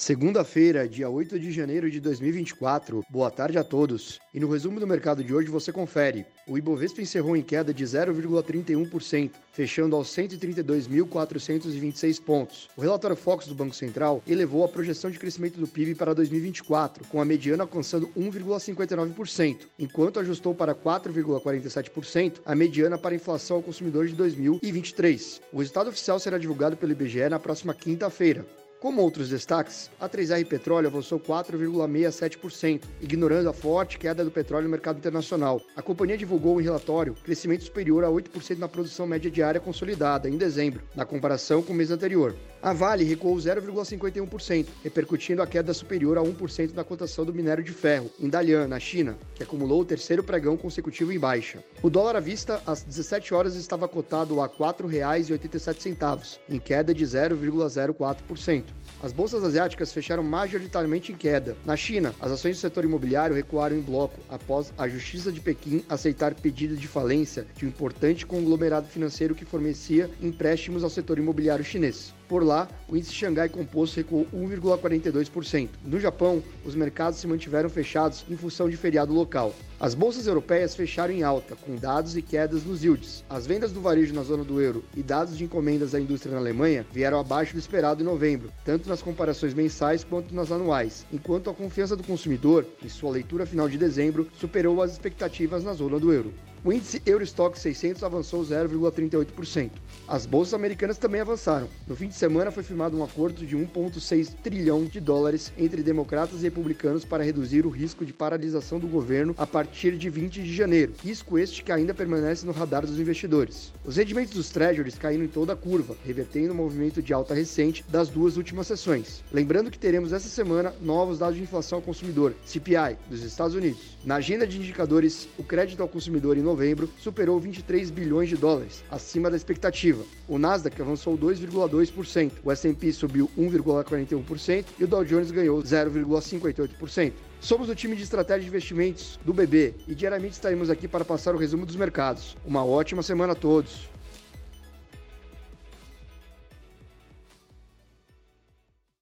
Segunda-feira, dia 8 de janeiro de 2024. Boa tarde a todos. E no resumo do mercado de hoje você confere. O Ibovespa encerrou em queda de 0,31%, fechando aos 132.426 pontos. O relatório Fox do Banco Central elevou a projeção de crescimento do PIB para 2024, com a mediana alcançando 1,59%, enquanto ajustou para 4,47% a mediana para a inflação ao consumidor de 2023. O resultado oficial será divulgado pelo IBGE na próxima quinta-feira. Como outros destaques, a 3R Petróleo avançou 4,67%, ignorando a forte queda do petróleo no mercado internacional. A companhia divulgou em relatório crescimento superior a 8% na produção média diária consolidada em dezembro, na comparação com o mês anterior. A Vale recuou 0,51%, repercutindo a queda superior a 1% na cotação do minério de ferro, em Dalian, na China, que acumulou o terceiro pregão consecutivo em baixa. O dólar à vista, às 17 horas, estava cotado a R$ 4,87, em queda de 0,04%. As bolsas asiáticas fecharam majoritariamente em queda. Na China, as ações do setor imobiliário recuaram em bloco após a Justiça de Pequim aceitar pedido de falência de um importante conglomerado financeiro que fornecia empréstimos ao setor imobiliário chinês. Por lá, o índice Xangai Composto recuou 1,42%. No Japão, os mercados se mantiveram fechados em função de feriado local. As bolsas europeias fecharam em alta, com dados e quedas nos yields. As vendas do varejo na zona do euro e dados de encomendas da indústria na Alemanha vieram abaixo do esperado em novembro, tanto nas comparações mensais quanto nas anuais, enquanto a confiança do consumidor, em sua leitura final de dezembro, superou as expectativas na zona do euro. O índice Eurostock 600 avançou 0,38%. As bolsas americanas também avançaram. No fim de semana foi firmado um acordo de 1,6 trilhão de dólares entre democratas e republicanos para reduzir o risco de paralisação do governo a partir de 20 de janeiro. Risco este que ainda permanece no radar dos investidores. Os rendimentos dos treasuries caíram em toda a curva, revertendo o movimento de alta recente das duas últimas sessões. Lembrando que teremos essa semana novos dados de inflação ao consumidor, CPI, dos Estados Unidos. Na agenda de indicadores, o crédito ao consumidor em novembro superou 23 bilhões de dólares, acima da expectativa. O Nasdaq avançou 2,2%, o S&P subiu 1,41% e o Dow Jones ganhou 0,58%. Somos o time de estratégia de investimentos do BB e diariamente estaremos aqui para passar o resumo dos mercados. Uma ótima semana a todos!